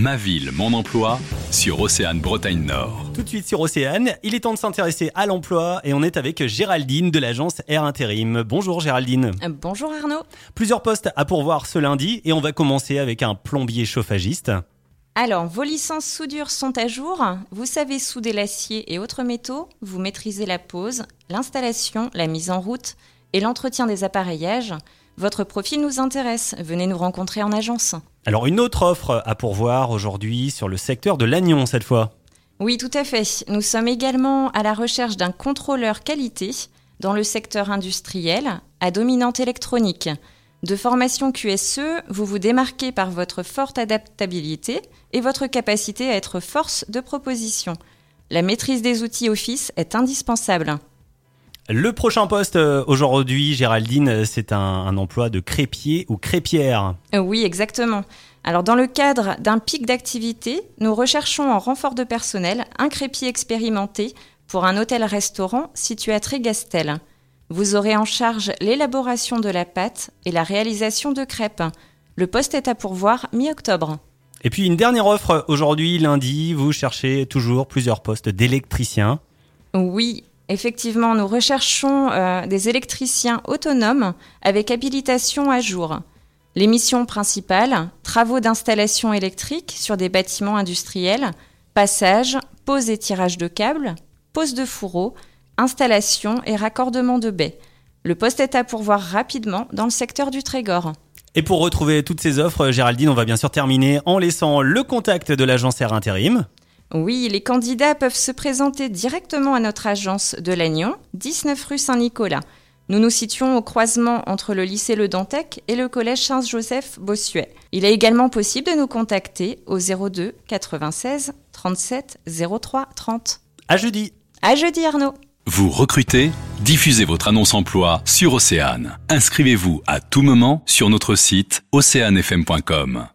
Ma ville, mon emploi sur Océane Bretagne Nord. Tout de suite sur Océane, il est temps de s'intéresser à l'emploi et on est avec Géraldine de l'agence Air Intérim. Bonjour Géraldine. Bonjour Arnaud. Plusieurs postes à pourvoir ce lundi et on va commencer avec un plombier chauffagiste. Alors, vos licences soudure sont à jour. Vous savez souder l'acier et autres métaux. Vous maîtrisez la pose, l'installation, la mise en route et l'entretien des appareillages. Votre profil nous intéresse. Venez nous rencontrer en agence. Alors une autre offre à pourvoir aujourd'hui sur le secteur de l'Agnon cette fois. Oui, tout à fait. Nous sommes également à la recherche d'un contrôleur qualité dans le secteur industriel à dominante électronique. De formation QSE, vous vous démarquez par votre forte adaptabilité et votre capacité à être force de proposition. La maîtrise des outils Office est indispensable. Le prochain poste euh, aujourd'hui, Géraldine, c'est un, emploi de crépier ou crépière. Euh, oui, exactement. Alors dans le cadre d'un pic d'activité, nous recherchons en renfort de personnel un crépier expérimenté pour un hôtel-restaurant situé à Trégastel. Vous aurez en charge l'élaboration de la pâte et la réalisation de crêpes. Le poste est à pourvoir mi-octobre. Et puis une dernière offre aujourd'hui, lundi, vous cherchez toujours plusieurs postes d'électriciens. Oui, Effectivement, nous recherchons euh, des électriciens autonomes avec habilitation à jour. Les missions principales, travaux d'installation électrique sur des bâtiments industriels, passage, pose et tirage de câbles, pose de fourreaux, installation et raccordement de baies. Le poste est à pourvoir rapidement dans le secteur du Trégor. Et pour retrouver toutes ces offres, Géraldine, on va bien sûr terminer en laissant le contact de l'agence Air Intérim. Oui, les candidats peuvent se présenter directement à notre agence de Lannion, 19 rue Saint-Nicolas. Nous nous situons au croisement entre le lycée Le Dantec et le collège Saint-Joseph Bossuet. Il est également possible de nous contacter au 02 96 37 03 30. À jeudi. À jeudi Arnaud. Vous recrutez Diffusez votre annonce emploi sur Océane. Inscrivez-vous à tout moment sur notre site oceanefm.com.